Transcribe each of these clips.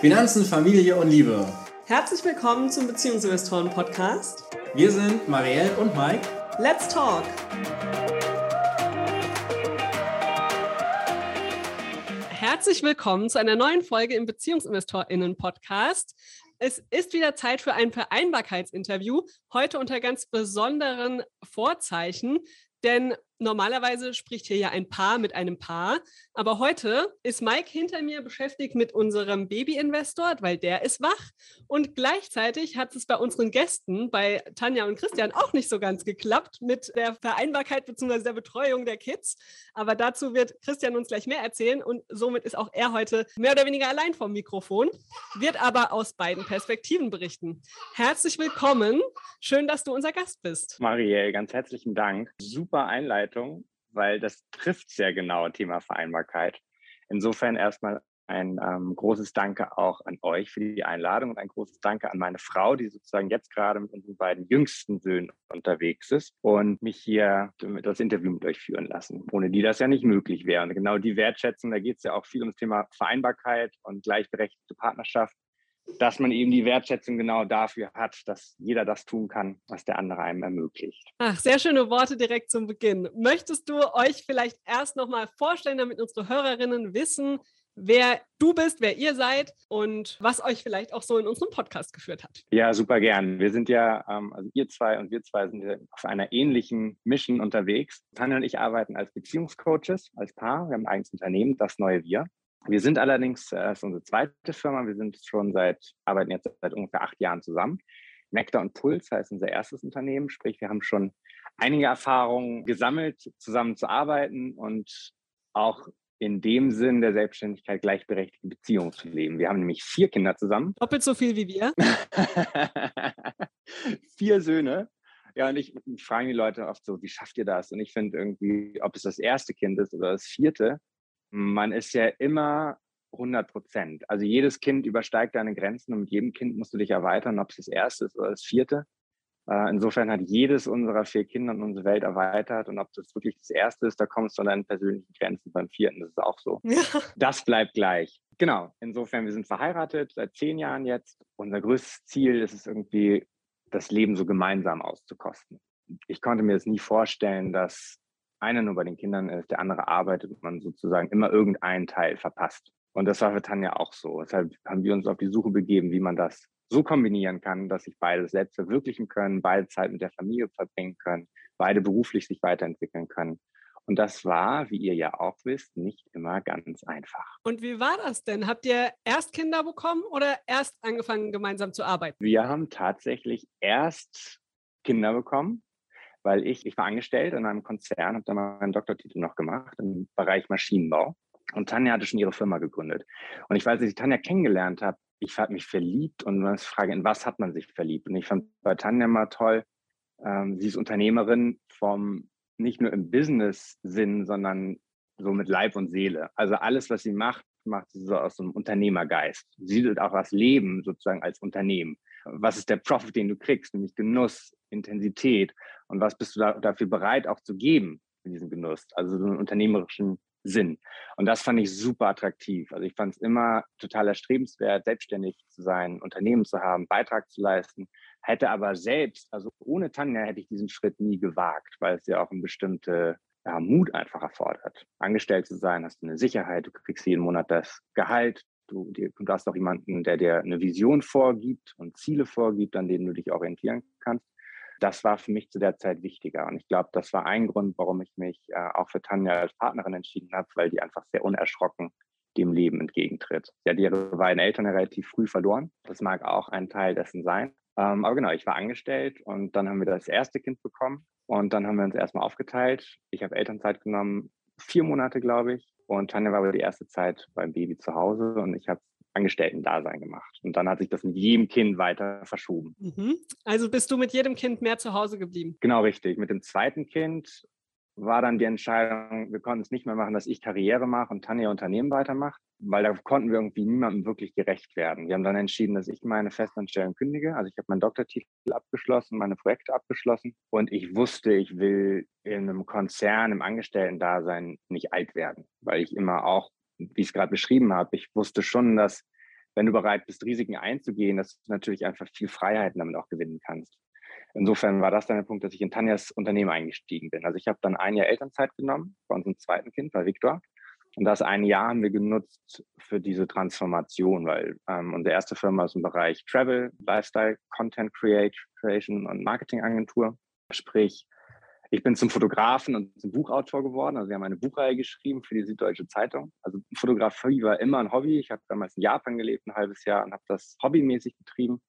Finanzen, Familie und Liebe. Herzlich willkommen zum Beziehungsinvestoren Podcast. Wir sind Marielle und Mike. Let's talk! Herzlich willkommen zu einer neuen Folge im Beziehungsinvestorinnen Podcast. Es ist wieder Zeit für ein Vereinbarkeitsinterview, heute unter ganz besonderen Vorzeichen, denn normalerweise spricht hier ja ein Paar mit einem Paar, aber heute ist Mike hinter mir beschäftigt mit unserem Baby-Investor, weil der ist wach und gleichzeitig hat es bei unseren Gästen, bei Tanja und Christian, auch nicht so ganz geklappt mit der Vereinbarkeit bzw. der Betreuung der Kids, aber dazu wird Christian uns gleich mehr erzählen und somit ist auch er heute mehr oder weniger allein vom Mikrofon, wird aber aus beiden Perspektiven berichten. Herzlich willkommen, schön, dass du unser Gast bist. Marielle, ganz herzlichen Dank. Super Einleitung Einleitung, weil das trifft sehr genau Thema Vereinbarkeit. Insofern erstmal ein ähm, großes Danke auch an euch für die Einladung und ein großes Danke an meine Frau, die sozusagen jetzt gerade mit unseren beiden jüngsten Söhnen unterwegs ist und mich hier das Interview mit euch führen lassen, ohne die das ja nicht möglich wäre. Und genau die Wertschätzung, da geht es ja auch viel ums Thema Vereinbarkeit und gleichberechtigte Partnerschaft dass man eben die Wertschätzung genau dafür hat, dass jeder das tun kann, was der andere einem ermöglicht. Ach, sehr schöne Worte direkt zum Beginn. Möchtest du euch vielleicht erst nochmal vorstellen, damit unsere Hörerinnen wissen, wer du bist, wer ihr seid und was euch vielleicht auch so in unserem Podcast geführt hat. Ja, super gern. Wir sind ja, ähm, also ihr zwei und wir zwei sind ja auf einer ähnlichen Mission unterwegs. Tanja und ich arbeiten als Beziehungscoaches, als Paar. Wir haben ein eigenes Unternehmen, das neue Wir. Wir sind allerdings, äh, ist unsere zweite Firma, wir sind schon seit, arbeiten jetzt seit ungefähr acht Jahren zusammen. Nectar und Puls heißt unser erstes Unternehmen, sprich, wir haben schon einige Erfahrungen gesammelt, zusammen zu arbeiten und auch in dem Sinn der Selbstständigkeit gleichberechtigte Beziehungen zu leben. Wir haben nämlich vier Kinder zusammen. Doppelt so viel wie wir. vier Söhne. Ja, und ich frage die Leute oft so, wie schafft ihr das? Und ich finde irgendwie, ob es das erste Kind ist oder das vierte, man ist ja immer 100 Prozent. Also jedes Kind übersteigt deine Grenzen und mit jedem Kind musst du dich erweitern, ob es das erste ist oder das vierte. Äh, insofern hat jedes unserer vier Kinder unsere Welt erweitert und ob das wirklich das erste ist, da kommst du an deine persönlichen Grenzen. Beim vierten das ist auch so. Ja. Das bleibt gleich. Genau. Insofern, wir sind verheiratet seit zehn Jahren jetzt. Unser größtes Ziel ist es irgendwie, das Leben so gemeinsam auszukosten. Ich konnte mir das nie vorstellen, dass einer nur bei den Kindern ist, der andere arbeitet und man sozusagen immer irgendeinen Teil verpasst. Und das war für Tanja auch so. Deshalb haben wir uns auf die Suche begeben, wie man das so kombinieren kann, dass sich beide selbst verwirklichen können, beide Zeit mit der Familie verbringen können, beide beruflich sich weiterentwickeln können. Und das war, wie ihr ja auch wisst, nicht immer ganz einfach. Und wie war das denn? Habt ihr erst Kinder bekommen oder erst angefangen, gemeinsam zu arbeiten? Wir haben tatsächlich erst Kinder bekommen weil ich, ich war angestellt in einem Konzern, habe da meinen Doktortitel noch gemacht im Bereich Maschinenbau. Und Tanja hatte schon ihre Firma gegründet. Und ich weiß, als ich Tanja kennengelernt habe, ich habe mich verliebt und man Frage, in was hat man sich verliebt? Und ich fand bei Tanja mal toll, ähm, sie ist Unternehmerin vom, nicht nur im Business-Sinn, sondern so mit Leib und Seele. Also alles, was sie macht, macht sie so aus einem Unternehmergeist. Sie sieht auch das Leben sozusagen als Unternehmen. Was ist der Profit, den du kriegst, nämlich Genuss, Intensität und was bist du da, dafür bereit auch zu geben in diesem Genuss, also so einen unternehmerischen Sinn. Und das fand ich super attraktiv. Also ich fand es immer total erstrebenswert, selbstständig zu sein, Unternehmen zu haben, Beitrag zu leisten, hätte aber selbst, also ohne Tanja hätte ich diesen Schritt nie gewagt, weil es ja auch eine bestimmte ja, Mut einfach erfordert. Angestellt zu sein, hast du eine Sicherheit, du kriegst jeden Monat das Gehalt, du, du hast auch jemanden, der dir eine Vision vorgibt und Ziele vorgibt, an denen du dich orientieren kannst das war für mich zu der Zeit wichtiger. Und ich glaube, das war ein Grund, warum ich mich äh, auch für Tanja als Partnerin entschieden habe, weil die einfach sehr unerschrocken dem Leben entgegentritt. Sie hat ihre beiden Eltern relativ früh verloren. Das mag auch ein Teil dessen sein. Ähm, aber genau, ich war angestellt und dann haben wir das erste Kind bekommen und dann haben wir uns erstmal aufgeteilt. Ich habe Elternzeit genommen, vier Monate, glaube ich. Und Tanja war aber die erste Zeit beim Baby zu Hause und ich habe Angestellten-Dasein gemacht. Und dann hat sich das mit jedem Kind weiter verschoben. Mhm. Also bist du mit jedem Kind mehr zu Hause geblieben? Genau, richtig. Mit dem zweiten Kind war dann die Entscheidung, wir konnten es nicht mehr machen, dass ich Karriere mache und Tanja Unternehmen weitermacht, weil da konnten wir irgendwie niemandem wirklich gerecht werden. Wir haben dann entschieden, dass ich meine Festanstellung kündige. Also ich habe meinen Doktortitel abgeschlossen, meine Projekte abgeschlossen und ich wusste, ich will in einem Konzern, im Angestellten-Dasein nicht alt werden, weil ich immer auch wie ich es gerade beschrieben habe, ich wusste schon, dass wenn du bereit bist, Risiken einzugehen, dass du natürlich einfach viel Freiheiten damit auch gewinnen kannst. Insofern war das dann der Punkt, dass ich in Tanjas Unternehmen eingestiegen bin. Also ich habe dann ein Jahr Elternzeit genommen bei unserem zweiten Kind, bei Viktor. Und das ein Jahr haben wir genutzt für diese Transformation, weil ähm, unsere erste Firma ist im Bereich Travel, Lifestyle, Content Creation und Marketingagentur. Sprich, ich bin zum Fotografen und zum Buchautor geworden. Also wir haben eine Buchreihe geschrieben für die Süddeutsche Zeitung. Also Fotografie war immer ein Hobby. Ich habe damals in Japan gelebt, ein halbes Jahr, und habe das hobbymäßig betrieben.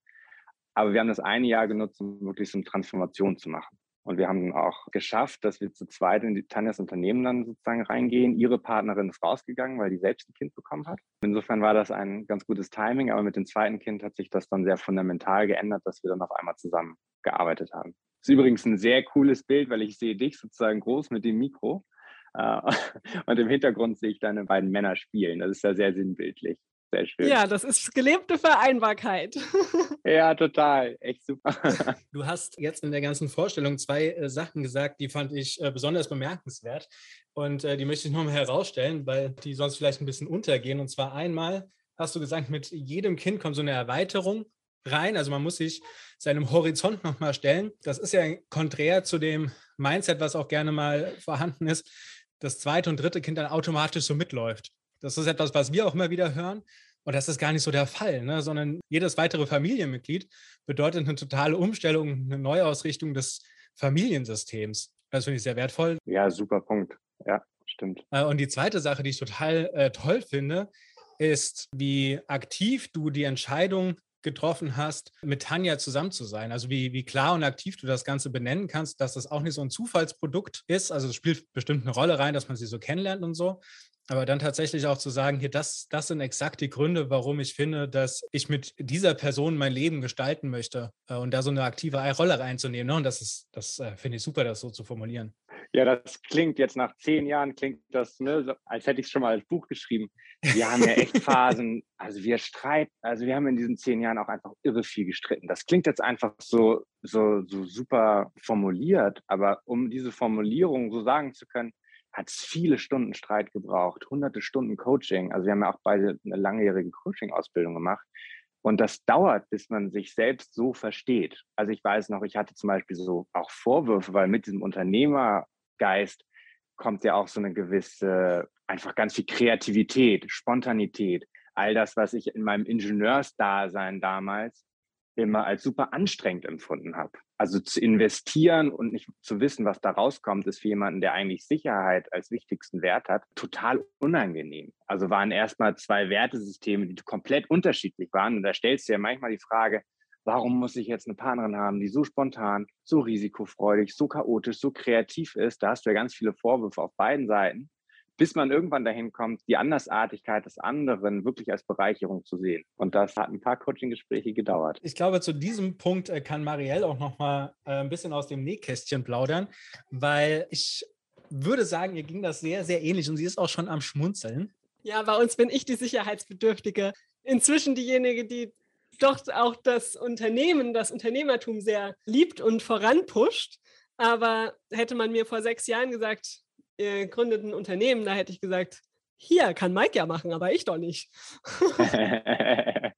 Aber wir haben das eine Jahr genutzt, um wirklich so eine Transformation zu machen. Und wir haben auch geschafft, dass wir zu zweit in die Tanjas Unternehmen dann sozusagen reingehen. Ihre Partnerin ist rausgegangen, weil die selbst ein Kind bekommen hat. Insofern war das ein ganz gutes Timing, aber mit dem zweiten Kind hat sich das dann sehr fundamental geändert, dass wir dann auf einmal zusammen gearbeitet haben. Das ist übrigens ein sehr cooles Bild, weil ich sehe dich sozusagen groß mit dem Mikro. Äh, und im Hintergrund sehe ich deine beiden Männer spielen. Das ist ja sehr sinnbildlich. Sehr schön. Ja, das ist gelebte Vereinbarkeit. ja, total. Echt super. Du hast jetzt in der ganzen Vorstellung zwei äh, Sachen gesagt, die fand ich äh, besonders bemerkenswert. Und äh, die möchte ich nochmal herausstellen, weil die sonst vielleicht ein bisschen untergehen. Und zwar einmal hast du gesagt, mit jedem Kind kommt so eine Erweiterung rein. Also man muss sich seinem Horizont nochmal stellen. Das ist ja konträr zu dem Mindset, was auch gerne mal vorhanden ist, das zweite und dritte Kind dann automatisch so mitläuft. Das ist etwas, was wir auch immer wieder hören. Und das ist gar nicht so der Fall, ne? sondern jedes weitere Familienmitglied bedeutet eine totale Umstellung, eine Neuausrichtung des Familiensystems. Das finde ich sehr wertvoll. Ja, super Punkt. Ja, stimmt. Äh, und die zweite Sache, die ich total äh, toll finde, ist, wie aktiv du die Entscheidung getroffen hast, mit Tanja zusammen zu sein. Also wie, wie klar und aktiv du das Ganze benennen kannst, dass das auch nicht so ein Zufallsprodukt ist. Also es spielt bestimmt eine Rolle rein, dass man sie so kennenlernt und so. Aber dann tatsächlich auch zu sagen, hier, das, das sind exakt die Gründe, warum ich finde, dass ich mit dieser Person mein Leben gestalten möchte äh, und da so eine aktive Rolle reinzunehmen. Ne? Und das ist, das äh, finde ich super, das so zu formulieren. Ja, das klingt jetzt nach zehn Jahren, klingt das, ne, als hätte ich es schon mal als Buch geschrieben. Wir haben ja echt Phasen, also wir streiten, also wir haben in diesen zehn Jahren auch einfach irre viel gestritten. Das klingt jetzt einfach so, so, so super formuliert, aber um diese Formulierung so sagen zu können, hat es viele Stunden Streit gebraucht, hunderte Stunden Coaching. Also wir haben ja auch beide eine langjährige Coaching-Ausbildung gemacht. Und das dauert, bis man sich selbst so versteht. Also ich weiß noch, ich hatte zum Beispiel so auch Vorwürfe, weil mit diesem Unternehmergeist kommt ja auch so eine gewisse, einfach ganz viel Kreativität, Spontanität. All das, was ich in meinem Ingenieursdasein damals immer als super anstrengend empfunden habe. Also zu investieren und nicht zu wissen, was da rauskommt, ist für jemanden, der eigentlich Sicherheit als wichtigsten Wert hat, total unangenehm. Also waren erstmal zwei Wertesysteme, die komplett unterschiedlich waren. Und da stellst du ja manchmal die Frage, warum muss ich jetzt eine Partnerin haben, die so spontan, so risikofreudig, so chaotisch, so kreativ ist? Da hast du ja ganz viele Vorwürfe auf beiden Seiten bis man irgendwann dahin kommt, die Andersartigkeit des anderen wirklich als Bereicherung zu sehen. Und das hat ein paar Coaching-Gespräche gedauert. Ich glaube, zu diesem Punkt äh, kann Marielle auch noch mal äh, ein bisschen aus dem Nähkästchen plaudern, weil ich würde sagen, ihr ging das sehr, sehr ähnlich und sie ist auch schon am Schmunzeln. Ja, bei uns bin ich die Sicherheitsbedürftige. Inzwischen diejenige, die doch auch das Unternehmen, das Unternehmertum sehr liebt und voranpusht. Aber hätte man mir vor sechs Jahren gesagt, ihr gründet ein Unternehmen, da hätte ich gesagt, hier kann Mike ja machen, aber ich doch nicht.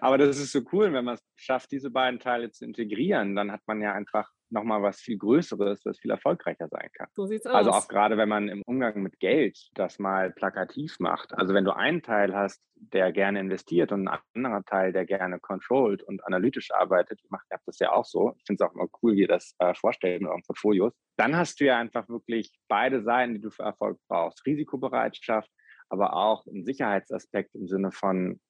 aber das ist so cool, wenn man es schafft, diese beiden Teile zu integrieren, dann hat man ja einfach nochmal was viel Größeres, was viel erfolgreicher sein kann. So sieht's also aus. Also auch gerade, wenn man im Umgang mit Geld das mal plakativ macht. Also wenn du einen Teil hast, der gerne investiert und ein anderer Teil, der gerne controlled und analytisch arbeitet, ich habe das ja auch so. Ich finde es auch immer cool, wie ihr das äh, vorstellt mit euren Portfolios. Dann hast du ja einfach wirklich beide Seiten, die du für Erfolg brauchst. Risikobereitschaft, aber auch einen Sicherheitsaspekt im Sinne von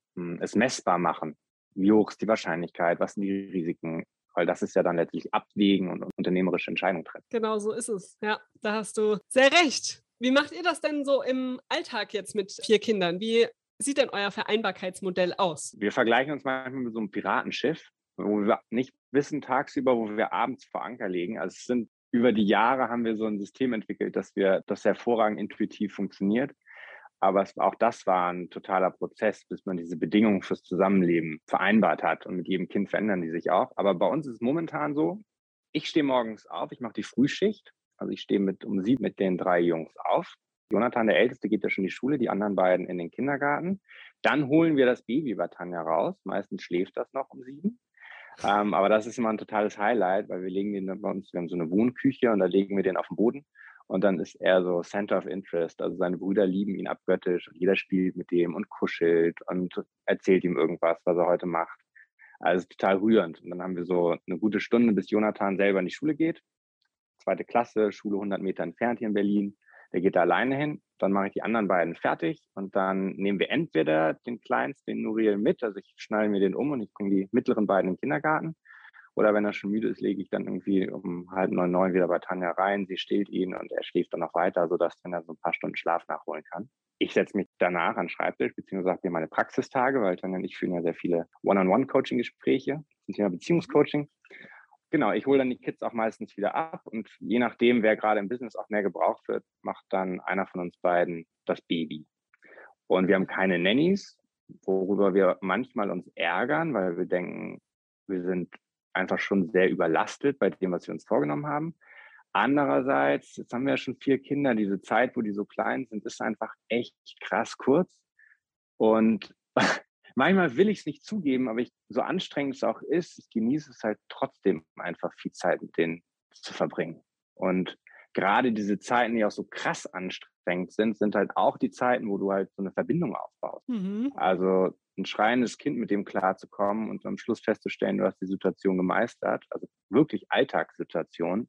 es messbar machen. Wie hoch ist die Wahrscheinlichkeit? Was sind die Risiken? weil das ist ja dann letztlich Abwägen und unternehmerische Entscheidungen treffen. Genau so ist es. Ja, da hast du sehr recht. Wie macht ihr das denn so im Alltag jetzt mit vier Kindern? Wie sieht denn euer Vereinbarkeitsmodell aus? Wir vergleichen uns manchmal mit so einem Piratenschiff, wo wir nicht wissen tagsüber, wo wir abends vor Anker legen. Also es sind über die Jahre haben wir so ein System entwickelt, dass wir das hervorragend intuitiv funktioniert. Aber es, auch das war ein totaler Prozess, bis man diese Bedingungen fürs Zusammenleben vereinbart hat. Und mit jedem Kind verändern die sich auch. Aber bei uns ist es momentan so, ich stehe morgens auf, ich mache die Frühschicht. Also ich stehe mit um sieben mit den drei Jungs auf. Jonathan, der Älteste, geht ja schon in die Schule, die anderen beiden in den Kindergarten. Dann holen wir das Baby bei Tanja raus. Meistens schläft das noch um sieben. Ähm, aber das ist immer ein totales Highlight, weil wir legen den bei uns, wir haben so eine Wohnküche und da legen wir den auf den Boden und dann ist er so Center of Interest. Also seine Brüder lieben ihn abgöttisch und jeder spielt mit dem und kuschelt und erzählt ihm irgendwas, was er heute macht. Also total rührend. Und dann haben wir so eine gute Stunde, bis Jonathan selber in die Schule geht. Zweite Klasse, Schule 100 Meter entfernt hier in Berlin. Der geht da alleine hin. Dann mache ich die anderen beiden fertig und dann nehmen wir entweder den Kleinsten, den Nuriel, mit. Also ich schnalle mir den um und ich bringe die mittleren beiden in den Kindergarten. Oder wenn er schon müde ist, lege ich dann irgendwie um halb neun, neun wieder bei Tanja rein. Sie stillt ihn und er schläft dann noch weiter, sodass er so ein paar Stunden Schlaf nachholen kann. Ich setze mich danach an den Schreibtisch, beziehungsweise habe mir meine Praxistage, weil Tanja und ich führen ja sehr viele One-on-One-Coaching-Gespräche zum Thema Beziehungscoaching. Genau, ich hole dann die Kids auch meistens wieder ab und je nachdem, wer gerade im Business auch mehr gebraucht wird, macht dann einer von uns beiden das Baby. Und wir haben keine Nannies, worüber wir manchmal uns ärgern, weil wir denken, wir sind einfach schon sehr überlastet bei dem, was wir uns vorgenommen haben. Andererseits, jetzt haben wir ja schon vier Kinder, diese Zeit, wo die so klein sind, ist einfach echt krass kurz. Und manchmal will ich es nicht zugeben, aber ich, so anstrengend es auch ist, ich genieße es halt trotzdem einfach viel Zeit mit denen zu verbringen. Und gerade diese Zeiten, die auch so krass anstrengend sind, sind halt auch die Zeiten, wo du halt so eine Verbindung aufbaust. Mhm. Also ein schreiendes Kind mit dem klarzukommen und am Schluss festzustellen, du hast die Situation gemeistert, also wirklich Alltagssituation,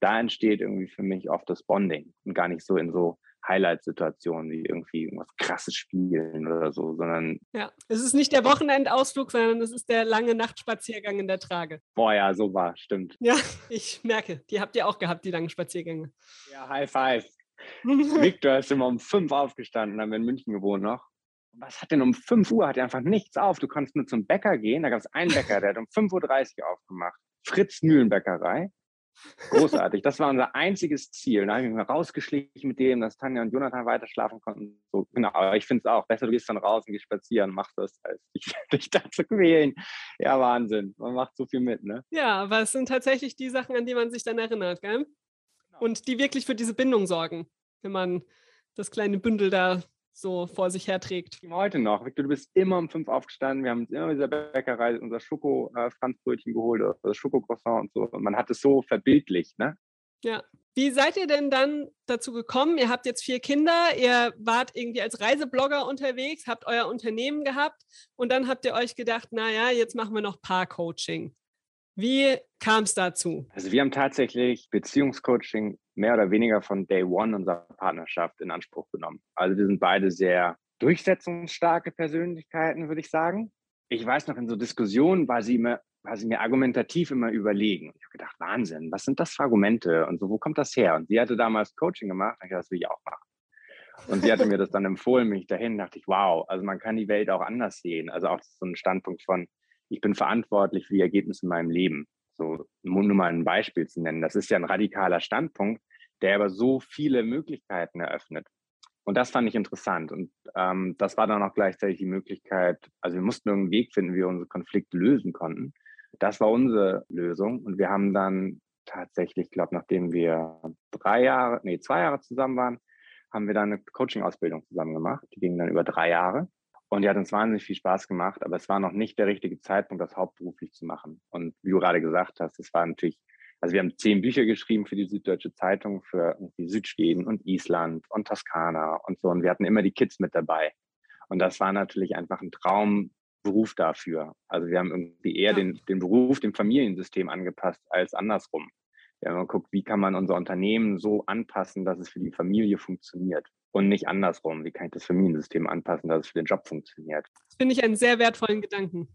da entsteht irgendwie für mich oft das Bonding und gar nicht so in so Highlight-Situationen wie irgendwie irgendwas krasses spielen oder so, sondern. Ja, es ist nicht der Wochenendausflug, sondern es ist der lange Nachtspaziergang in der Trage. Boah, ja, so war, stimmt. Ja, ich merke, die habt ihr auch gehabt, die langen Spaziergänge. Ja, High Five. Victor ist immer um fünf aufgestanden, haben wir in München gewohnt noch was hat denn um 5 Uhr? Hat er einfach nichts auf. Du konntest nur zum Bäcker gehen. Da gab es einen Bäcker, der hat um 5.30 Uhr aufgemacht. Fritz Mühlenbäckerei. Großartig. Das war unser einziges Ziel. Da habe ich mich mal rausgeschlichen mit dem, dass Tanja und Jonathan weiter schlafen konnten. So, genau. Aber ich finde es auch besser, du gehst dann raus und gehst spazieren, machst das, als dich, dich da zu quälen. Ja, Wahnsinn. Man macht so viel mit, ne? Ja, aber es sind tatsächlich die Sachen, an die man sich dann erinnert, gell? Genau. Und die wirklich für diese Bindung sorgen, wenn man das kleine Bündel da so vor sich herträgt. Heute noch. Victor, du bist immer um fünf aufgestanden. Wir haben uns immer in dieser Bäckerei unser Schoko-Franzbrötchen geholt, oder das Schokocroissant und so. Und man hat es so verbildlicht, ne? Ja. Wie seid ihr denn dann dazu gekommen? Ihr habt jetzt vier Kinder, ihr wart irgendwie als Reiseblogger unterwegs, habt euer Unternehmen gehabt und dann habt ihr euch gedacht, naja, jetzt machen wir noch Paar-Coaching. Wie kam es dazu? Also wir haben tatsächlich Beziehungscoaching mehr oder weniger von Day One unserer Partnerschaft in Anspruch genommen. Also wir sind beide sehr durchsetzungsstarke Persönlichkeiten, würde ich sagen. Ich weiß noch, in so Diskussionen war sie, immer, war sie mir argumentativ immer überlegen. Ich habe gedacht, Wahnsinn, was sind das für Argumente und so, wo kommt das her? Und sie hatte damals Coaching gemacht, und ich dachte, das will ich auch machen. Und sie hatte mir das dann empfohlen, mich dahin, dachte ich, wow, also man kann die Welt auch anders sehen. Also auch so ein Standpunkt von, ich bin verantwortlich für die Ergebnisse in meinem Leben. So, nur mal ein Beispiel zu nennen. Das ist ja ein radikaler Standpunkt, der aber so viele Möglichkeiten eröffnet. Und das fand ich interessant. Und ähm, das war dann auch gleichzeitig die Möglichkeit, also wir mussten irgendeinen Weg finden, wie wir unsere Konflikte lösen konnten. Das war unsere Lösung. Und wir haben dann tatsächlich, ich glaube, nachdem wir drei Jahre, nee, zwei Jahre zusammen waren, haben wir dann eine Coaching-Ausbildung zusammen gemacht. Die ging dann über drei Jahre. Und die hat uns wahnsinnig viel Spaß gemacht, aber es war noch nicht der richtige Zeitpunkt, das hauptberuflich zu machen. Und wie du gerade gesagt hast, es war natürlich, also wir haben zehn Bücher geschrieben für die Süddeutsche Zeitung, für irgendwie Südschweden und Island und Toskana und so. Und wir hatten immer die Kids mit dabei. Und das war natürlich einfach ein Traumberuf dafür. Also wir haben irgendwie eher ja. den, den Beruf dem Familiensystem angepasst als andersrum. Wir haben geguckt, wie kann man unser Unternehmen so anpassen, dass es für die Familie funktioniert und nicht andersrum. Wie kann ich das Familiensystem anpassen, dass es für den Job funktioniert? Das finde ich einen sehr wertvollen Gedanken.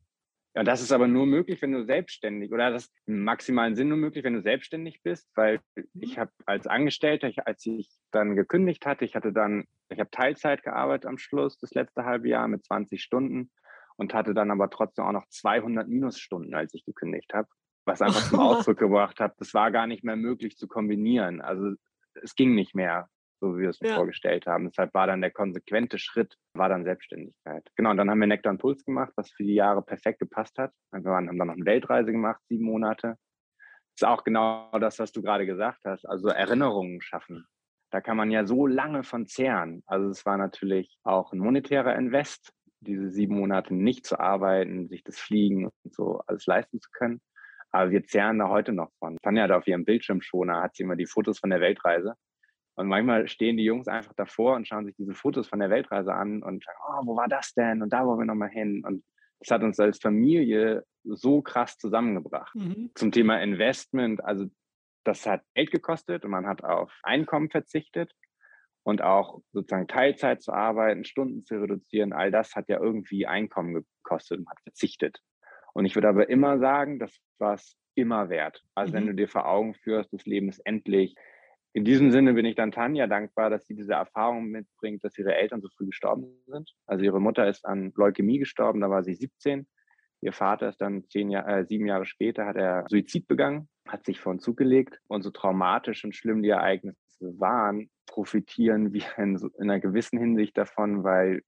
Ja, das ist aber nur möglich, wenn du selbstständig oder das im maximalen Sinn nur möglich, wenn du selbstständig bist, weil ich habe als Angestellter, als ich dann gekündigt hatte, ich hatte dann, ich habe Teilzeit gearbeitet am Schluss, das letzte halbe Jahr mit 20 Stunden und hatte dann aber trotzdem auch noch 200 Minusstunden, als ich gekündigt habe, was einfach zum Ausdruck gebracht hat, das war gar nicht mehr möglich zu kombinieren. Also es ging nicht mehr so wie wir es ja. vorgestellt haben. Deshalb war dann der konsequente Schritt, war dann Selbstständigkeit. Genau, und dann haben wir Nektar und Puls gemacht, was für die Jahre perfekt gepasst hat. Wir haben dann noch eine Weltreise gemacht, sieben Monate. Das ist auch genau das, was du gerade gesagt hast. Also Erinnerungen schaffen. da kann man ja so lange von zehren. Also es war natürlich auch ein monetärer Invest, diese sieben Monate nicht zu arbeiten, sich das Fliegen und so alles leisten zu können. Aber wir zehren da heute noch von. Tanja hat auf ihrem Bildschirmschoner, hat sie immer die Fotos von der Weltreise. Und manchmal stehen die Jungs einfach davor und schauen sich diese Fotos von der Weltreise an und sagen, oh, wo war das denn? Und da wollen wir nochmal hin. Und das hat uns als Familie so krass zusammengebracht. Mhm. Zum Thema Investment, also das hat Geld gekostet und man hat auf Einkommen verzichtet und auch sozusagen Teilzeit zu arbeiten, Stunden zu reduzieren, all das hat ja irgendwie Einkommen gekostet und hat verzichtet. Und ich würde aber immer sagen, das war es immer wert. Also mhm. wenn du dir vor Augen führst, das Leben ist endlich. In diesem Sinne bin ich dann Tanja dankbar, dass sie diese Erfahrung mitbringt, dass ihre Eltern so früh gestorben sind. Also ihre Mutter ist an Leukämie gestorben, da war sie 17. Ihr Vater ist dann Jahr, äh, sieben Jahre später, hat er Suizid begangen, hat sich vor den Zug gelegt. Und so traumatisch und schlimm die Ereignisse waren, profitieren wir in, in einer gewissen Hinsicht davon, weil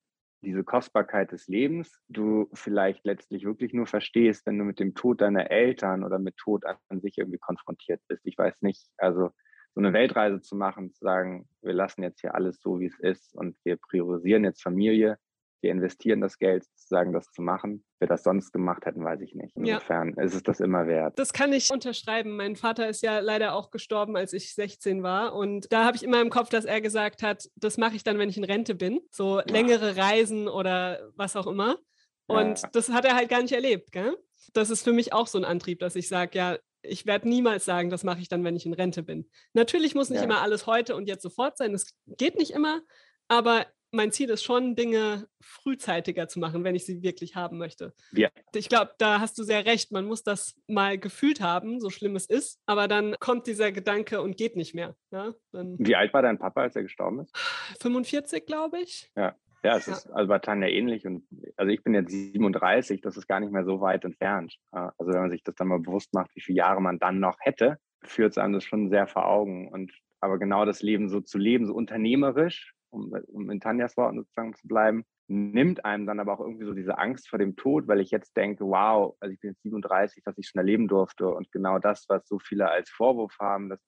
diese Kostbarkeit des Lebens du vielleicht letztlich wirklich nur verstehst, wenn du mit dem Tod deiner Eltern oder mit Tod an sich irgendwie konfrontiert bist. Ich weiß nicht, also so eine Weltreise zu machen, zu sagen, wir lassen jetzt hier alles so, wie es ist und wir priorisieren jetzt Familie, wir investieren das Geld, sozusagen das zu machen. Wer das sonst gemacht hätten, weiß ich nicht. Insofern ja. ist es das immer wert. Das kann ich unterschreiben. Mein Vater ist ja leider auch gestorben, als ich 16 war. Und da habe ich immer im Kopf, dass er gesagt hat, das mache ich dann, wenn ich in Rente bin. So längere Reisen oder was auch immer. Und ja. das hat er halt gar nicht erlebt. Gell? Das ist für mich auch so ein Antrieb, dass ich sage, ja, ich werde niemals sagen, das mache ich dann, wenn ich in Rente bin. Natürlich muss nicht ja. immer alles heute und jetzt sofort sein. Das geht nicht immer. Aber mein Ziel ist schon, Dinge frühzeitiger zu machen, wenn ich sie wirklich haben möchte. Ja. Ich glaube, da hast du sehr recht. Man muss das mal gefühlt haben, so schlimm es ist. Aber dann kommt dieser Gedanke und geht nicht mehr. Ja? Wie alt war dein Papa, als er gestorben ist? 45, glaube ich. Ja. Ja, es ist also bei Tanja ähnlich. Und also ich bin jetzt 37, das ist gar nicht mehr so weit entfernt. Also wenn man sich das dann mal bewusst macht, wie viele Jahre man dann noch hätte, führt es einem das schon sehr vor Augen. Und aber genau das Leben so zu leben, so unternehmerisch, um, um in Tanjas Worten sozusagen zu bleiben, nimmt einem dann aber auch irgendwie so diese Angst vor dem Tod, weil ich jetzt denke, wow, also ich bin jetzt 37, was ich schon erleben durfte und genau das, was so viele als Vorwurf haben, das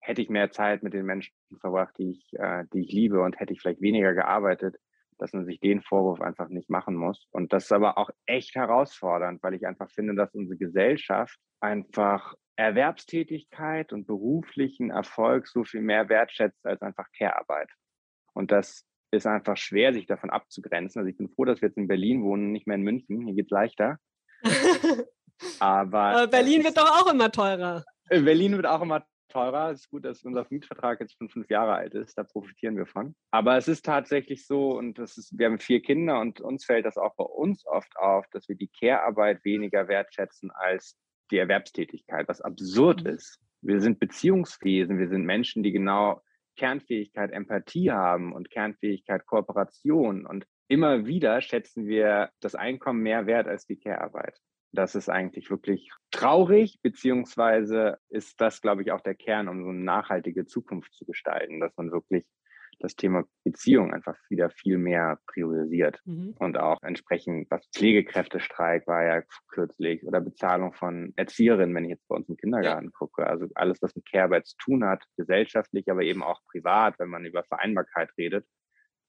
hätte ich mehr Zeit mit den Menschen verbracht, die ich, äh, die ich liebe und hätte ich vielleicht weniger gearbeitet, dass man sich den Vorwurf einfach nicht machen muss. Und das ist aber auch echt herausfordernd, weil ich einfach finde, dass unsere Gesellschaft einfach Erwerbstätigkeit und beruflichen Erfolg so viel mehr wertschätzt als einfach Care-Arbeit. Und das ist einfach schwer, sich davon abzugrenzen. Also ich bin froh, dass wir jetzt in Berlin wohnen, nicht mehr in München. Hier geht es leichter. Aber, Aber Berlin wird doch auch immer teurer. Berlin wird auch immer teurer. Es ist gut, dass unser Mietvertrag jetzt schon fünf Jahre alt ist. Da profitieren wir von. Aber es ist tatsächlich so, und das ist, wir haben vier Kinder und uns fällt das auch bei uns oft auf, dass wir die Care-Arbeit weniger wertschätzen als die Erwerbstätigkeit, was absurd mhm. ist. Wir sind Beziehungswesen, wir sind Menschen, die genau Kernfähigkeit Empathie haben und Kernfähigkeit Kooperation. Und immer wieder schätzen wir das Einkommen mehr wert als die Care-Arbeit. Das ist eigentlich wirklich traurig, beziehungsweise ist das, glaube ich, auch der Kern, um so eine nachhaltige Zukunft zu gestalten, dass man wirklich das Thema Beziehung einfach wieder viel mehr priorisiert. Mhm. Und auch entsprechend, was Pflegekräftestreik war ja kürzlich oder Bezahlung von Erzieherinnen, wenn ich jetzt bei uns im Kindergarten gucke. Also alles, was mit Care-Arbeit zu tun hat, gesellschaftlich, aber eben auch privat, wenn man über Vereinbarkeit redet,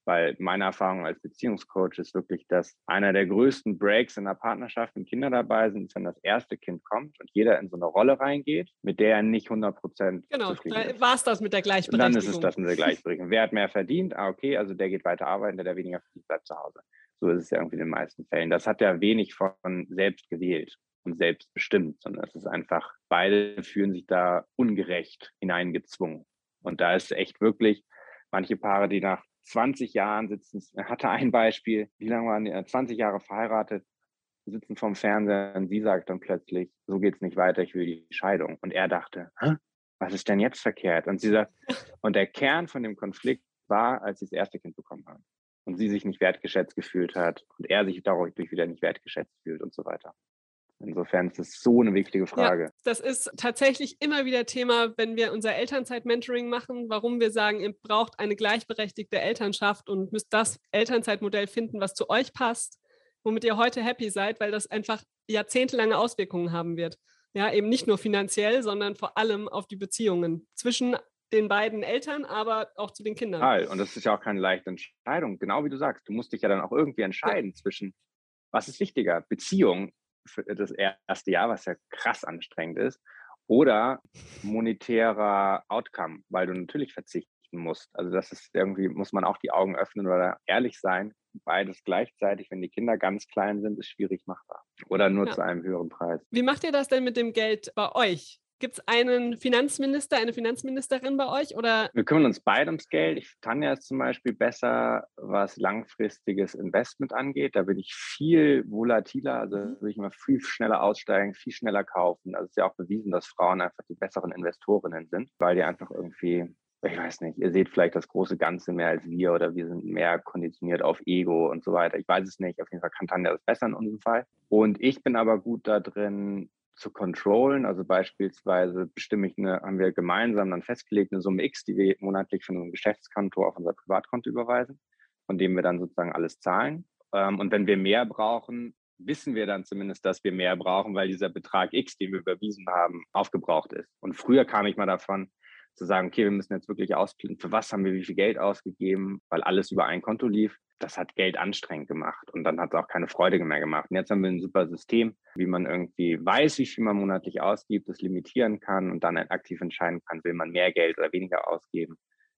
weil meine Erfahrung als Beziehungscoach ist wirklich, dass einer der größten Breaks in der Partnerschaft, wenn Kinder dabei sind, ist, wenn das erste Kind kommt und jeder in so eine Rolle reingeht, mit der er nicht 100 Prozent Genau, war es das mit der Gleichberechtigung. Und dann ist es das mit der Gleichberechtigung. Wer hat mehr verdient? Ah, okay, also der geht weiter arbeiten, der, der weniger verdient, bleibt zu Hause. So ist es ja irgendwie in den meisten Fällen. Das hat ja wenig von selbst gewählt und selbst bestimmt, sondern es ist einfach, beide fühlen sich da ungerecht hineingezwungen. Und da ist echt wirklich manche Paare, die nach 20 Jahren sitzen, hatte ein Beispiel, wie lange waren die, 20 äh, Jahre verheiratet, sitzen vorm Fernseher und sie sagt dann plötzlich, so geht es nicht weiter, ich will die Scheidung. Und er dachte, Hä? was ist denn jetzt verkehrt? Und sie sagt, und der Kern von dem Konflikt war, als sie das erste Kind bekommen haben. Und sie sich nicht wertgeschätzt gefühlt hat und er sich dadurch wieder nicht wertgeschätzt fühlt und so weiter. Insofern ist es so eine wichtige Frage. Ja, das ist tatsächlich immer wieder Thema, wenn wir unser Elternzeit-Mentoring machen, warum wir sagen, ihr braucht eine gleichberechtigte Elternschaft und müsst das Elternzeitmodell finden, was zu euch passt, womit ihr heute happy seid, weil das einfach jahrzehntelange Auswirkungen haben wird. Ja, eben nicht nur finanziell, sondern vor allem auf die Beziehungen zwischen den beiden Eltern, aber auch zu den Kindern. Total. Und das ist ja auch keine leichte Entscheidung. Genau wie du sagst, du musst dich ja dann auch irgendwie entscheiden ja. zwischen, was ist wichtiger, Beziehung für das erste Jahr, was ja krass anstrengend ist, oder monetärer Outcome, weil du natürlich verzichten musst. Also das ist irgendwie, muss man auch die Augen öffnen oder ehrlich sein. Beides gleichzeitig, wenn die Kinder ganz klein sind, ist schwierig machbar. Oder nur ja. zu einem höheren Preis. Wie macht ihr das denn mit dem Geld bei euch? Gibt es einen Finanzminister, eine Finanzministerin bei euch? Oder? Wir kümmern uns beide ums Geld. Ich, Tanja ist zum Beispiel besser, was langfristiges Investment angeht. Da bin ich viel volatiler, also mhm. will ich mal viel schneller aussteigen, viel schneller kaufen. Also es ist ja auch bewiesen, dass Frauen einfach die besseren Investorinnen sind, weil die einfach irgendwie ich weiß nicht, ihr seht vielleicht das große Ganze mehr als wir oder wir sind mehr konditioniert auf Ego und so weiter. Ich weiß es nicht. Auf jeden Fall kann Tanja das besser in unserem Fall. Und ich bin aber gut da drin, zu controllen. Also beispielsweise bestimme ich eine, haben wir gemeinsam dann festgelegt, eine Summe X, die wir monatlich von unserem Geschäftskonto auf unser Privatkonto überweisen, von dem wir dann sozusagen alles zahlen. Ähm, und wenn wir mehr brauchen, wissen wir dann zumindest, dass wir mehr brauchen, weil dieser Betrag X, den wir überwiesen haben, aufgebraucht ist. Und früher kam ich mal davon, zu sagen, okay, wir müssen jetzt wirklich ausblenden, für was haben wir wie viel Geld ausgegeben, weil alles über ein Konto lief. Das hat Geld anstrengend gemacht und dann hat es auch keine Freude mehr gemacht. Und jetzt haben wir ein super System, wie man irgendwie weiß, wie viel man monatlich ausgibt, das limitieren kann und dann aktiv entscheiden kann, will man mehr Geld oder weniger ausgeben.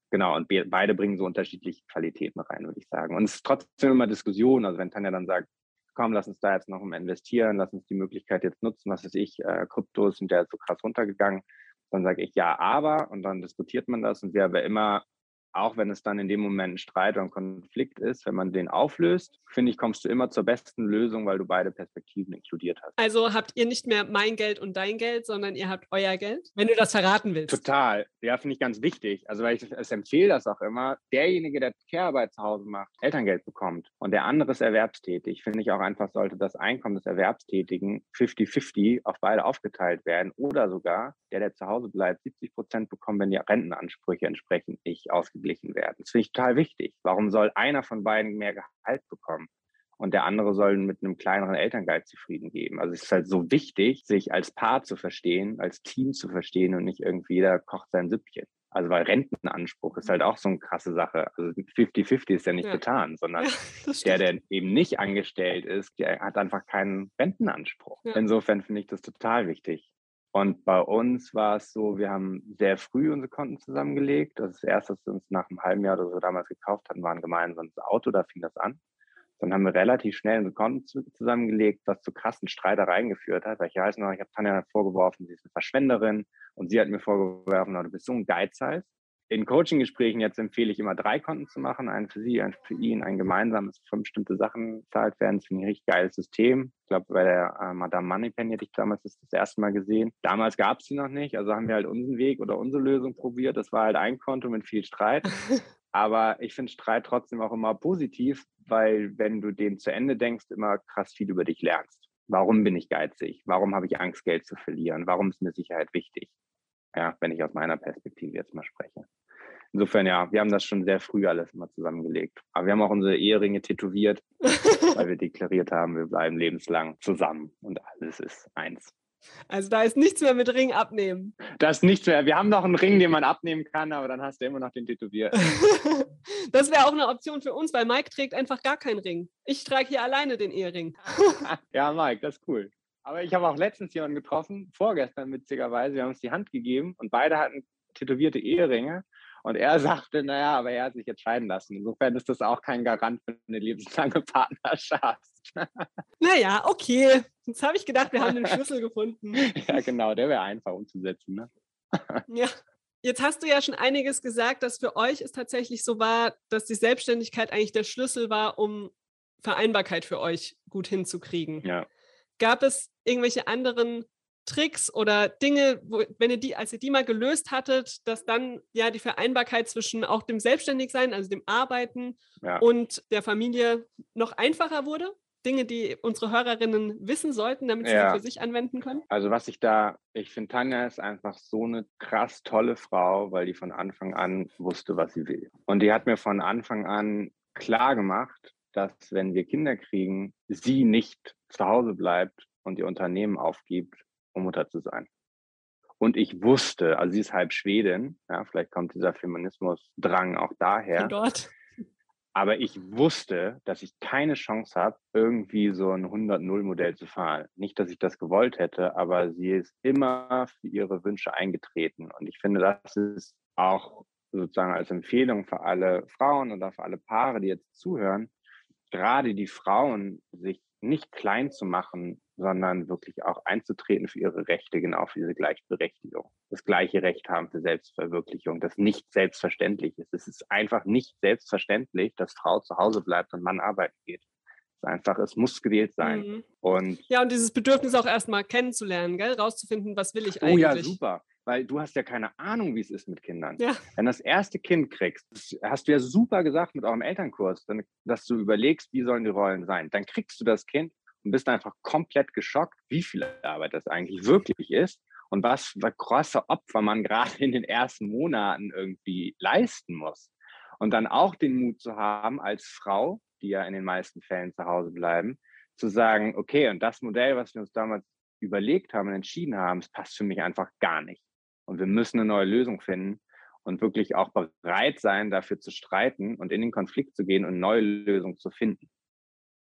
Genau, und beide bringen so unterschiedliche Qualitäten rein, würde ich sagen. Und es ist trotzdem immer Diskussion. Also wenn Tanja dann sagt, komm, lass uns da jetzt noch mal investieren, lass uns die Möglichkeit jetzt nutzen, was weiß ich, äh, Kryptos sind ja so krass runtergegangen. Dann sage ich ja, aber und dann diskutiert man das und wir aber immer auch wenn es dann in dem Moment ein Streit oder ein Konflikt ist, wenn man den auflöst, finde ich, kommst du immer zur besten Lösung, weil du beide Perspektiven inkludiert hast. Also habt ihr nicht mehr mein Geld und dein Geld, sondern ihr habt euer Geld, wenn du das verraten willst. Total. Ja, finde ich ganz wichtig. Also, weil ich es empfehle das auch immer, derjenige, der Care-Arbeit zu Hause macht, Elterngeld bekommt und der andere ist erwerbstätig, finde ich auch einfach, sollte das Einkommen des Erwerbstätigen 50-50 auf beide aufgeteilt werden oder sogar der, der zu Hause bleibt, 70 Prozent bekommen, wenn die Rentenansprüche entsprechend nicht ausgegeben ausgeglichen werden. Das finde ich total wichtig. Warum soll einer von beiden mehr Gehalt bekommen? und der andere soll mit einem kleineren Elterngeld zufrieden geben. Also es ist halt so wichtig, sich als Paar zu verstehen, als Team zu verstehen und nicht irgendwie jeder kocht sein Süppchen. Also weil Rentenanspruch ist halt auch so eine krasse Sache. Also 50-50 ist ja nicht ja. getan, sondern ja, der, der eben nicht angestellt ist, der hat einfach keinen Rentenanspruch. Ja. Insofern finde ich das total wichtig. Und bei uns war es so, wir haben sehr früh unsere Konten zusammengelegt. Das erste, was wir uns nach einem halben Jahr oder so damals gekauft hatten, war ein gemeinsames Auto, da fing das an. Dann haben wir relativ schnell unsere Konten zusammengelegt, was zu krassen Streitereien geführt hat. Weil ich weiß noch, ich habe Tanja vorgeworfen, sie ist eine Verschwenderin und sie hat mir vorgeworfen, du bist so ein Geizhals in Coaching-Gesprächen jetzt empfehle ich immer drei Konten zu machen, einen für Sie, einen für ihn, ein gemeinsames, für bestimmte Sachen bezahlt werden. Das finde ich ein richtig geiles System. Ich glaube, bei der äh, Madame Moneypenny hätte ich damals das, das erste Mal gesehen. Damals gab es sie noch nicht, also haben wir halt unseren Weg oder unsere Lösung probiert. Das war halt ein Konto mit viel Streit. Aber ich finde Streit trotzdem auch immer positiv, weil wenn du den zu Ende denkst, immer krass viel über dich lernst. Warum bin ich geizig? Warum habe ich Angst, Geld zu verlieren? Warum ist mir Sicherheit wichtig? Ja, wenn ich aus meiner Perspektive jetzt mal spreche. Insofern ja, wir haben das schon sehr früh alles immer zusammengelegt. Aber wir haben auch unsere Eheringe tätowiert, weil wir deklariert haben, wir bleiben lebenslang zusammen und alles ist eins. Also da ist nichts mehr mit Ring abnehmen. Da ist nichts mehr. Wir haben noch einen Ring, den man abnehmen kann, aber dann hast du immer noch den tätowiert. das wäre auch eine Option für uns, weil Mike trägt einfach gar keinen Ring. Ich trage hier alleine den Ehering. ja, Mike, das ist cool. Aber ich habe auch letztens jemanden getroffen, vorgestern witzigerweise. Wir haben uns die Hand gegeben und beide hatten tätowierte Eheringe. Und er sagte, naja, aber er hat sich jetzt scheiden lassen. Insofern ist das auch kein Garant für eine lebenslange Partnerschaft. Naja, okay. Jetzt habe ich gedacht, wir haben den Schlüssel gefunden. Ja, genau, der wäre einfach umzusetzen. Ne? Ja. Jetzt hast du ja schon einiges gesagt, dass für euch es tatsächlich so war, dass die Selbstständigkeit eigentlich der Schlüssel war, um Vereinbarkeit für euch gut hinzukriegen. Ja. Gab es irgendwelche anderen Tricks oder Dinge, wo, wenn ihr die, als ihr die mal gelöst hattet, dass dann ja die Vereinbarkeit zwischen auch dem Selbstständigsein, also dem Arbeiten ja. und der Familie noch einfacher wurde? Dinge, die unsere Hörerinnen wissen sollten, damit sie ja. sie für sich anwenden können? Also was ich da, ich finde, Tanja ist einfach so eine krass tolle Frau, weil die von Anfang an wusste, was sie will. Und die hat mir von Anfang an klar gemacht, dass wenn wir Kinder kriegen, sie nicht zu Hause bleibt und ihr Unternehmen aufgibt, um Mutter zu sein. Und ich wusste, also sie ist halb Schwedin, ja, vielleicht kommt dieser Feminismusdrang auch daher. Von dort. Aber ich wusste, dass ich keine Chance habe, irgendwie so ein 100-0-Modell zu fahren. Nicht, dass ich das gewollt hätte, aber sie ist immer für ihre Wünsche eingetreten. Und ich finde, das ist auch sozusagen als Empfehlung für alle Frauen oder für alle Paare, die jetzt zuhören, gerade die Frauen sich nicht klein zu machen, sondern wirklich auch einzutreten für ihre Rechte, genau für diese Gleichberechtigung. Das gleiche Recht haben für Selbstverwirklichung, das nicht selbstverständlich ist. Es ist einfach nicht selbstverständlich, dass Frau zu Hause bleibt und Mann arbeiten geht. Es ist einfach, es muss gewählt sein. Mhm. Und ja, und dieses Bedürfnis auch erstmal kennenzulernen, gell? rauszufinden, was will ich eigentlich. Oh ja, super weil du hast ja keine Ahnung, wie es ist mit Kindern. Ja. Wenn das erste Kind kriegst, hast du ja super gesagt mit eurem Elternkurs, dass du überlegst, wie sollen die Rollen sein. Dann kriegst du das Kind und bist einfach komplett geschockt, wie viel Arbeit das eigentlich wirklich ist und was für große Opfer man gerade in den ersten Monaten irgendwie leisten muss. Und dann auch den Mut zu haben, als Frau, die ja in den meisten Fällen zu Hause bleiben, zu sagen, okay, und das Modell, was wir uns damals überlegt haben und entschieden haben, es passt für mich einfach gar nicht. Und wir müssen eine neue Lösung finden und wirklich auch bereit sein, dafür zu streiten und in den Konflikt zu gehen und neue Lösungen zu finden.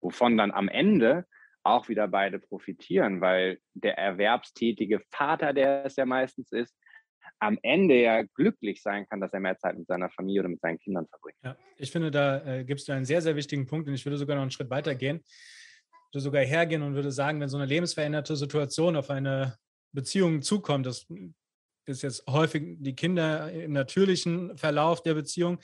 Wovon dann am Ende auch wieder beide profitieren, weil der erwerbstätige Vater, der es ja meistens ist, am Ende ja glücklich sein kann, dass er mehr Zeit mit seiner Familie oder mit seinen Kindern verbringt. Ja, ich finde, da äh, gibst du einen sehr, sehr wichtigen Punkt und ich würde sogar noch einen Schritt weiter gehen. Ich würde sogar hergehen und würde sagen, wenn so eine lebensveränderte Situation auf eine Beziehung zukommt, das ist jetzt häufig die Kinder im natürlichen Verlauf der Beziehung,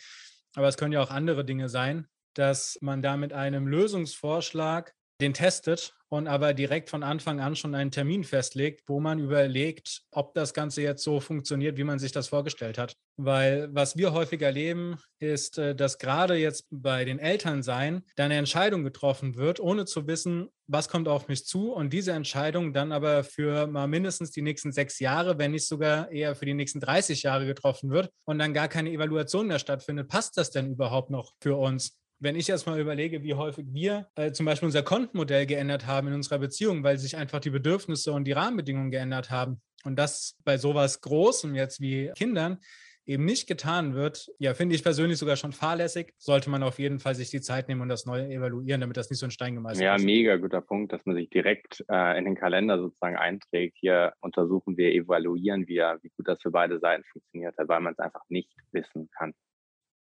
aber es können ja auch andere Dinge sein, dass man da mit einem Lösungsvorschlag den testet und aber direkt von Anfang an schon einen Termin festlegt, wo man überlegt, ob das Ganze jetzt so funktioniert, wie man sich das vorgestellt hat. Weil was wir häufig erleben, ist, äh, dass gerade jetzt bei den Eltern sein, da eine Entscheidung getroffen wird, ohne zu wissen, was kommt auf mich zu und diese Entscheidung dann aber für mal mindestens die nächsten sechs Jahre, wenn nicht sogar eher für die nächsten 30 Jahre getroffen wird und dann gar keine Evaluation mehr stattfindet. Passt das denn überhaupt noch für uns? Wenn ich jetzt mal überlege, wie häufig wir äh, zum Beispiel unser Kontenmodell geändert haben in unserer Beziehung, weil sich einfach die Bedürfnisse und die Rahmenbedingungen geändert haben und das bei sowas Großem jetzt wie Kindern eben nicht getan wird, ja, finde ich persönlich sogar schon fahrlässig, sollte man auf jeden Fall sich die Zeit nehmen und das neu evaluieren, damit das nicht so ein Stein gemeißelt ja, ist. Ja, mega guter Punkt, dass man sich direkt äh, in den Kalender sozusagen einträgt. Hier untersuchen wir, evaluieren wir, wie gut das für beide Seiten funktioniert, weil man es einfach nicht wissen kann.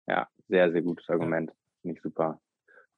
Ja, sehr, sehr gutes Argument. Ja finde super.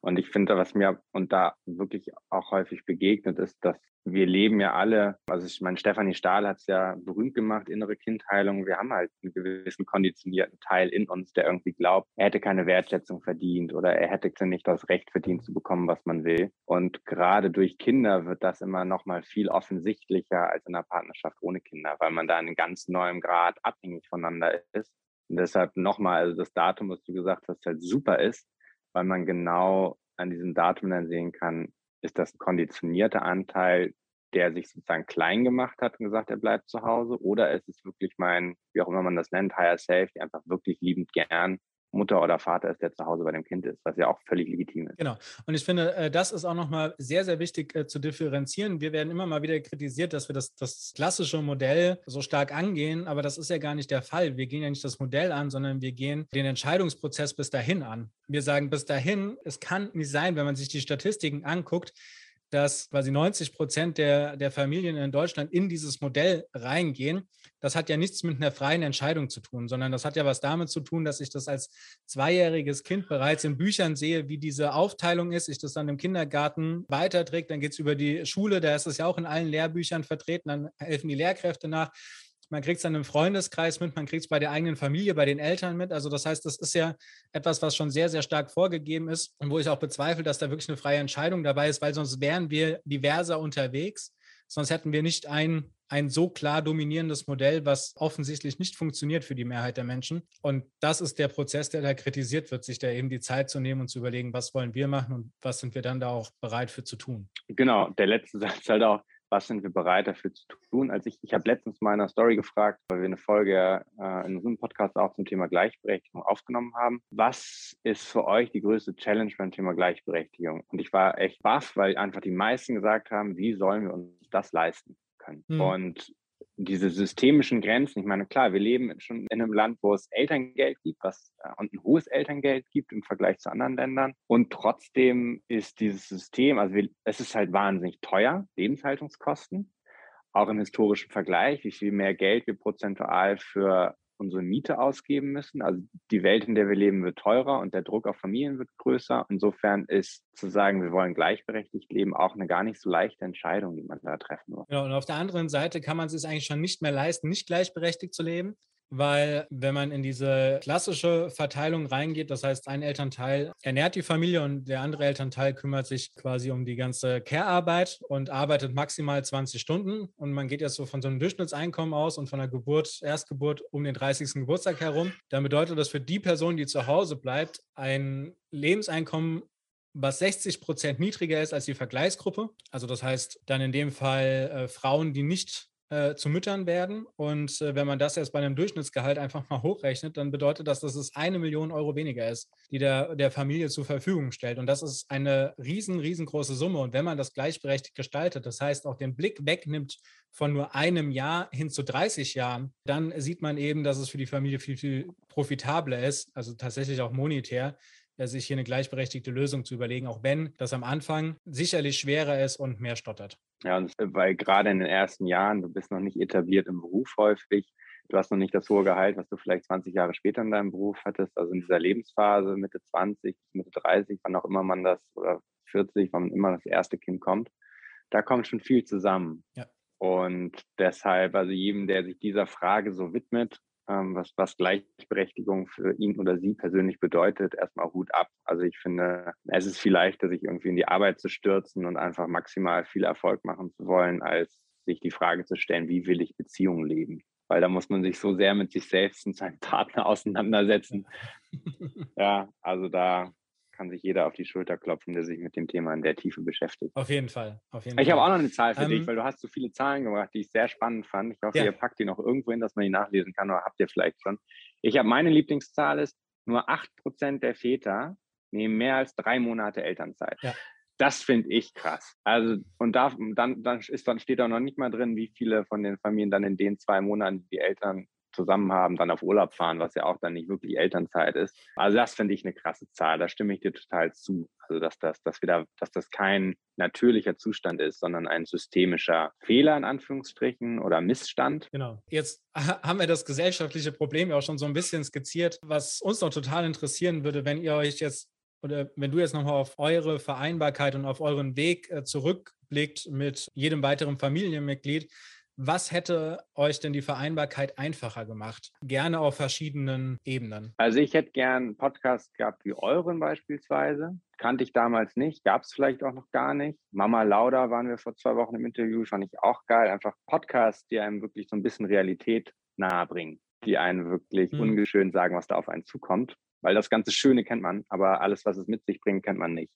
Und ich finde, was mir und da wirklich auch häufig begegnet ist, dass wir leben ja alle, also ich meine, Stefanie Stahl hat es ja berühmt gemacht, innere Kindheilung. Wir haben halt einen gewissen konditionierten Teil in uns, der irgendwie glaubt, er hätte keine Wertschätzung verdient oder er hätte nicht das Recht verdient zu bekommen, was man will. Und gerade durch Kinder wird das immer noch mal viel offensichtlicher als in einer Partnerschaft ohne Kinder, weil man da in einem ganz neuen Grad abhängig voneinander ist. Und deshalb nochmal, also das Datum, was du gesagt hast, halt super ist, weil man genau an diesem Datum dann sehen kann, ist das ein konditionierter Anteil, der sich sozusagen klein gemacht hat und gesagt, er bleibt zu Hause, oder ist es wirklich mein, wie auch immer man das nennt, Higher Self, der einfach wirklich liebend gern Mutter oder Vater ist, der zu Hause bei dem Kind ist, was ja auch völlig legitim ist. Genau. Und ich finde, äh, das ist auch nochmal sehr, sehr wichtig äh, zu differenzieren. Wir werden immer mal wieder kritisiert, dass wir das, das klassische Modell so stark angehen, aber das ist ja gar nicht der Fall. Wir gehen ja nicht das Modell an, sondern wir gehen den Entscheidungsprozess bis dahin an. Wir sagen bis dahin, es kann nicht sein, wenn man sich die Statistiken anguckt, dass quasi 90 Prozent der, der Familien in Deutschland in dieses Modell reingehen. Das hat ja nichts mit einer freien Entscheidung zu tun, sondern das hat ja was damit zu tun, dass ich das als zweijähriges Kind bereits in Büchern sehe, wie diese Aufteilung ist, ich das dann im Kindergarten weiterträgt, dann geht es über die Schule, da ist es ja auch in allen Lehrbüchern vertreten, dann helfen die Lehrkräfte nach man kriegt es dann im Freundeskreis mit, man kriegt es bei der eigenen Familie, bei den Eltern mit. Also das heißt, das ist ja etwas, was schon sehr, sehr stark vorgegeben ist und wo ich auch bezweifle, dass da wirklich eine freie Entscheidung dabei ist, weil sonst wären wir diverser unterwegs. Sonst hätten wir nicht ein, ein so klar dominierendes Modell, was offensichtlich nicht funktioniert für die Mehrheit der Menschen. Und das ist der Prozess, der da kritisiert wird, sich da eben die Zeit zu nehmen und zu überlegen, was wollen wir machen und was sind wir dann da auch bereit für zu tun. Genau, der letzte Satz halt auch, was sind wir bereit dafür zu tun? Also ich, ich habe letztens mal in einer Story gefragt, weil wir eine Folge äh, in unserem Podcast auch zum Thema Gleichberechtigung aufgenommen haben. Was ist für euch die größte Challenge beim Thema Gleichberechtigung? Und ich war echt baff, weil einfach die meisten gesagt haben, wie sollen wir uns das leisten können? Mhm. Und diese systemischen Grenzen, ich meine, klar, wir leben schon in einem Land, wo es Elterngeld gibt, was äh, und ein hohes Elterngeld gibt im Vergleich zu anderen Ländern. Und trotzdem ist dieses System, also wir, es ist halt wahnsinnig teuer, Lebenshaltungskosten, auch im historischen Vergleich, wie viel mehr Geld wir prozentual für unsere Miete ausgeben müssen. Also die Welt, in der wir leben, wird teurer und der Druck auf Familien wird größer. Insofern ist zu sagen, wir wollen gleichberechtigt leben, auch eine gar nicht so leichte Entscheidung, die man da treffen muss. Ja, und auf der anderen Seite kann man es sich eigentlich schon nicht mehr leisten, nicht gleichberechtigt zu leben weil wenn man in diese klassische Verteilung reingeht, das heißt, ein Elternteil ernährt die Familie und der andere Elternteil kümmert sich quasi um die ganze Care-Arbeit und arbeitet maximal 20 Stunden und man geht jetzt so von so einem Durchschnittseinkommen aus und von der Geburt, Erstgeburt um den 30. Geburtstag herum, dann bedeutet das für die Person, die zu Hause bleibt, ein Lebenseinkommen was 60 Prozent niedriger ist als die Vergleichsgruppe. Also das heißt dann in dem Fall äh, Frauen, die nicht äh, zu Müttern werden. Und äh, wenn man das jetzt bei einem Durchschnittsgehalt einfach mal hochrechnet, dann bedeutet das, dass es eine Million Euro weniger ist, die der, der Familie zur Verfügung stellt. Und das ist eine riesen, riesengroße Summe. Und wenn man das gleichberechtigt gestaltet, das heißt auch den Blick wegnimmt von nur einem Jahr hin zu 30 Jahren, dann sieht man eben, dass es für die Familie viel, viel profitabler ist, also tatsächlich auch monetär, sich hier eine gleichberechtigte Lösung zu überlegen, auch wenn das am Anfang sicherlich schwerer ist und mehr stottert. Ja, weil gerade in den ersten Jahren, du bist noch nicht etabliert im Beruf häufig, du hast noch nicht das hohe Gehalt, was du vielleicht 20 Jahre später in deinem Beruf hattest, also in dieser Lebensphase, Mitte 20 bis Mitte 30, wann auch immer man das, oder 40, wann immer das erste Kind kommt, da kommt schon viel zusammen. Ja. Und deshalb, also jedem, der sich dieser Frage so widmet, was, was Gleichberechtigung für ihn oder sie persönlich bedeutet, erstmal Hut ab. Also ich finde, es ist viel leichter, sich irgendwie in die Arbeit zu stürzen und einfach maximal viel Erfolg machen zu wollen, als sich die Frage zu stellen, wie will ich Beziehungen leben? Weil da muss man sich so sehr mit sich selbst und seinem Partner auseinandersetzen. ja, also da kann sich jeder auf die Schulter klopfen, der sich mit dem Thema in der Tiefe beschäftigt. Auf jeden Fall. Auf jeden ich habe auch noch eine Zahl für ähm, dich, weil du hast so viele Zahlen gemacht, die ich sehr spannend fand. Ich hoffe, ja. ihr packt die noch irgendwo hin, dass man die nachlesen kann, oder habt ihr vielleicht schon. Ich habe meine Lieblingszahl ist, nur 8% der Väter nehmen mehr als drei Monate Elternzeit. Ja. Das finde ich krass. Also, und da, dann, dann, ist, dann steht da noch nicht mal drin, wie viele von den Familien dann in den zwei Monaten die Eltern zusammen haben, dann auf Urlaub fahren, was ja auch dann nicht wirklich Elternzeit ist. Also das finde ich eine krasse Zahl. Da stimme ich dir total zu. Also dass das, dass wir da, dass das kein natürlicher Zustand ist, sondern ein systemischer Fehler in Anführungsstrichen oder Missstand. Genau. Jetzt haben wir das gesellschaftliche Problem ja auch schon so ein bisschen skizziert, was uns noch total interessieren würde, wenn ihr euch jetzt oder wenn du jetzt nochmal auf eure Vereinbarkeit und auf euren Weg äh, zurückblickt mit jedem weiteren Familienmitglied, was hätte euch denn die Vereinbarkeit einfacher gemacht? Gerne auf verschiedenen Ebenen. Also ich hätte gern einen Podcast gehabt wie euren beispielsweise. Kannte ich damals nicht, gab es vielleicht auch noch gar nicht. Mama Lauda waren wir vor zwei Wochen im Interview, fand ich auch geil. Einfach Podcasts, die einem wirklich so ein bisschen Realität nahebringen, die einen wirklich hm. ungeschönt sagen, was da auf einen zukommt. Weil das ganze Schöne kennt man, aber alles, was es mit sich bringt, kennt man nicht.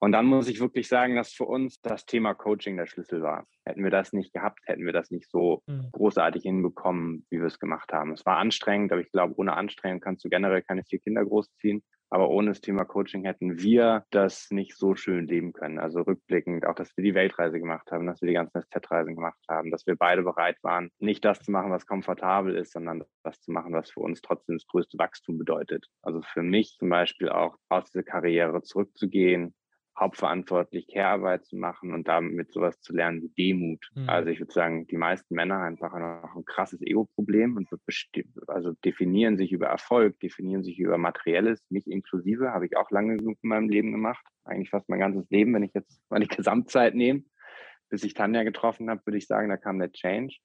Und dann muss ich wirklich sagen, dass für uns das Thema Coaching der Schlüssel war. Hätten wir das nicht gehabt, hätten wir das nicht so mhm. großartig hinbekommen, wie wir es gemacht haben. Es war anstrengend, aber ich glaube, ohne Anstrengung kannst du generell keine vier Kinder großziehen. Aber ohne das Thema Coaching hätten wir das nicht so schön leben können. Also rückblickend, auch dass wir die Weltreise gemacht haben, dass wir die ganzen SZ-Reisen gemacht haben, dass wir beide bereit waren, nicht das zu machen, was komfortabel ist, sondern das zu machen, was für uns trotzdem das größte Wachstum bedeutet. Also für mich zum Beispiel auch aus dieser Karriere zurückzugehen, hauptverantwortlich Care-Arbeit zu machen und damit sowas zu lernen wie Demut. Mhm. Also ich würde sagen, die meisten Männer einfach noch ein krasses Ego-Problem und also definieren sich über Erfolg, definieren sich über Materielles, mich inklusive, habe ich auch lange genug in meinem Leben gemacht. Eigentlich fast mein ganzes Leben, wenn ich jetzt meine Gesamtzeit nehme. Bis ich Tanja getroffen habe, würde ich sagen, da kam der Change.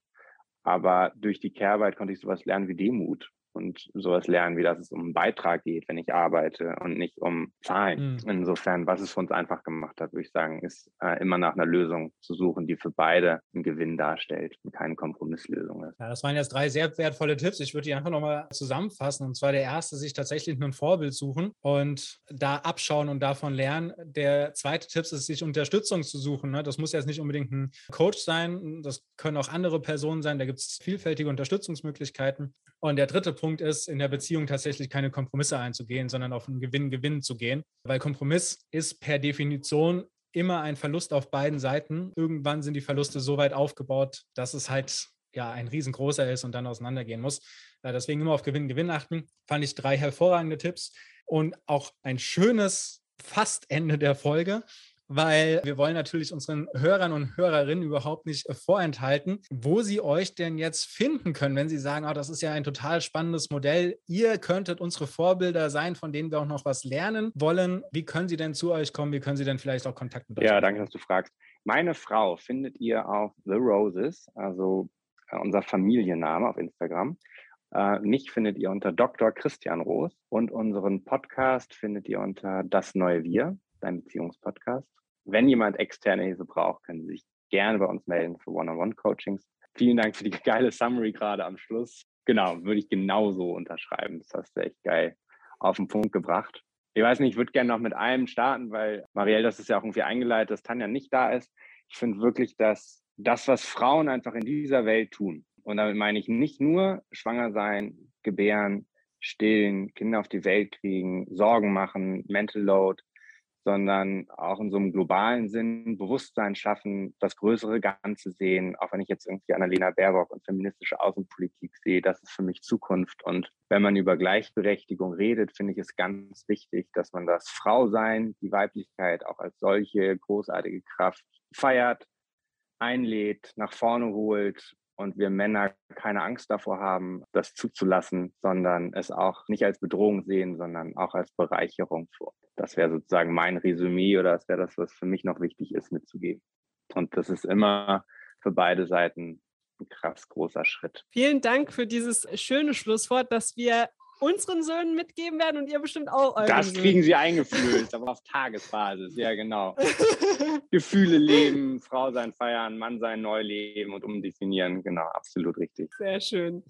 Aber durch die Care-Arbeit konnte ich sowas lernen wie Demut und sowas lernen, wie dass es um einen Beitrag geht, wenn ich arbeite und nicht um Zahlen. Mhm. Insofern, was es für uns einfach gemacht hat, würde ich sagen, ist äh, immer nach einer Lösung zu suchen, die für beide einen Gewinn darstellt und keine Kompromisslösung ist. Ja, das waren jetzt drei sehr wertvolle Tipps. Ich würde die einfach nochmal zusammenfassen. Und zwar der erste, sich tatsächlich ein Vorbild suchen und da abschauen und davon lernen. Der zweite Tipp ist, sich Unterstützung zu suchen. Ne? Das muss jetzt nicht unbedingt ein Coach sein, das können auch andere Personen sein. Da gibt es vielfältige Unterstützungsmöglichkeiten. Und der dritte Punkt ist, in der Beziehung tatsächlich keine Kompromisse einzugehen, sondern auf einen Gewinn-Gewinn zu gehen. Weil Kompromiss ist per Definition immer ein Verlust auf beiden Seiten. Irgendwann sind die Verluste so weit aufgebaut, dass es halt ja ein riesengroßer ist und dann auseinandergehen muss. Äh, deswegen immer auf Gewinn, Gewinn achten. Fand ich drei hervorragende Tipps und auch ein schönes Fastende der Folge weil wir wollen natürlich unseren Hörern und Hörerinnen überhaupt nicht äh, vorenthalten, wo sie euch denn jetzt finden können, wenn sie sagen, oh, das ist ja ein total spannendes Modell. Ihr könntet unsere Vorbilder sein, von denen wir auch noch was lernen wollen. Wie können sie denn zu euch kommen? Wie können sie denn vielleicht auch Kontakt mit euch Ja, danke, dass du fragst. Meine Frau findet ihr auf The Roses, also äh, unser Familienname auf Instagram. Äh, mich findet ihr unter Dr. Christian Roos und unseren Podcast findet ihr unter Das Neue Wir dein Beziehungspodcast. Wenn jemand externe Hilfe braucht, können Sie sich gerne bei uns melden für One-on-One-Coachings. Vielen Dank für die geile Summary gerade am Schluss. Genau, würde ich genauso unterschreiben. Das hast du echt geil auf den Punkt gebracht. Ich weiß nicht, ich würde gerne noch mit einem starten, weil Marielle, das ist ja auch irgendwie eingeleitet, dass Tanja nicht da ist. Ich finde wirklich, dass das, was Frauen einfach in dieser Welt tun, und damit meine ich nicht nur schwanger sein, gebären, stillen, Kinder auf die Welt kriegen, Sorgen machen, Mental Load, sondern auch in so einem globalen Sinn Bewusstsein schaffen, das größere Ganze sehen, auch wenn ich jetzt irgendwie Annalena Baerbock und feministische Außenpolitik sehe, das ist für mich Zukunft. Und wenn man über Gleichberechtigung redet, finde ich es ganz wichtig, dass man das Frausein, die Weiblichkeit auch als solche großartige Kraft feiert, einlädt, nach vorne holt und wir Männer keine Angst davor haben, das zuzulassen, sondern es auch nicht als Bedrohung sehen, sondern auch als Bereicherung vor. Das wäre sozusagen mein Resümee oder das wäre das, was für mich noch wichtig ist, mitzugeben. Und das ist immer für beide Seiten ein krass großer Schritt. Vielen Dank für dieses schöne Schlusswort, dass wir unseren Söhnen mitgeben werden und ihr bestimmt auch euren Das kriegen Söhnen. sie eingeflößt, aber auf Tagesbasis, ja genau. Gefühle leben, Frau sein feiern, Mann sein neu leben und umdefinieren, genau, absolut richtig. Sehr schön.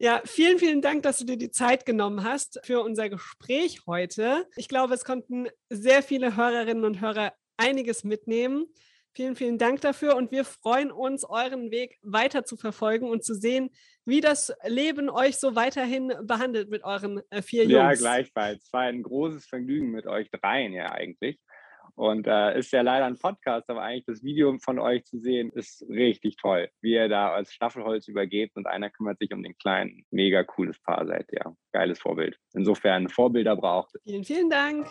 Ja, vielen, vielen Dank, dass du dir die Zeit genommen hast für unser Gespräch heute. Ich glaube, es konnten sehr viele Hörerinnen und Hörer einiges mitnehmen. Vielen, vielen Dank dafür und wir freuen uns, euren Weg weiter zu verfolgen und zu sehen, wie das Leben euch so weiterhin behandelt mit euren äh, vier Jungs. Ja, gleichfalls. Es war ein großes Vergnügen mit euch dreien ja eigentlich. Und äh, ist ja leider ein Podcast, aber eigentlich das Video von euch zu sehen, ist richtig toll, wie ihr da als Staffelholz übergebt und einer kümmert sich um den kleinen. Mega cooles Paar seid ihr. Geiles Vorbild. Insofern Vorbilder braucht. Vielen, vielen Dank.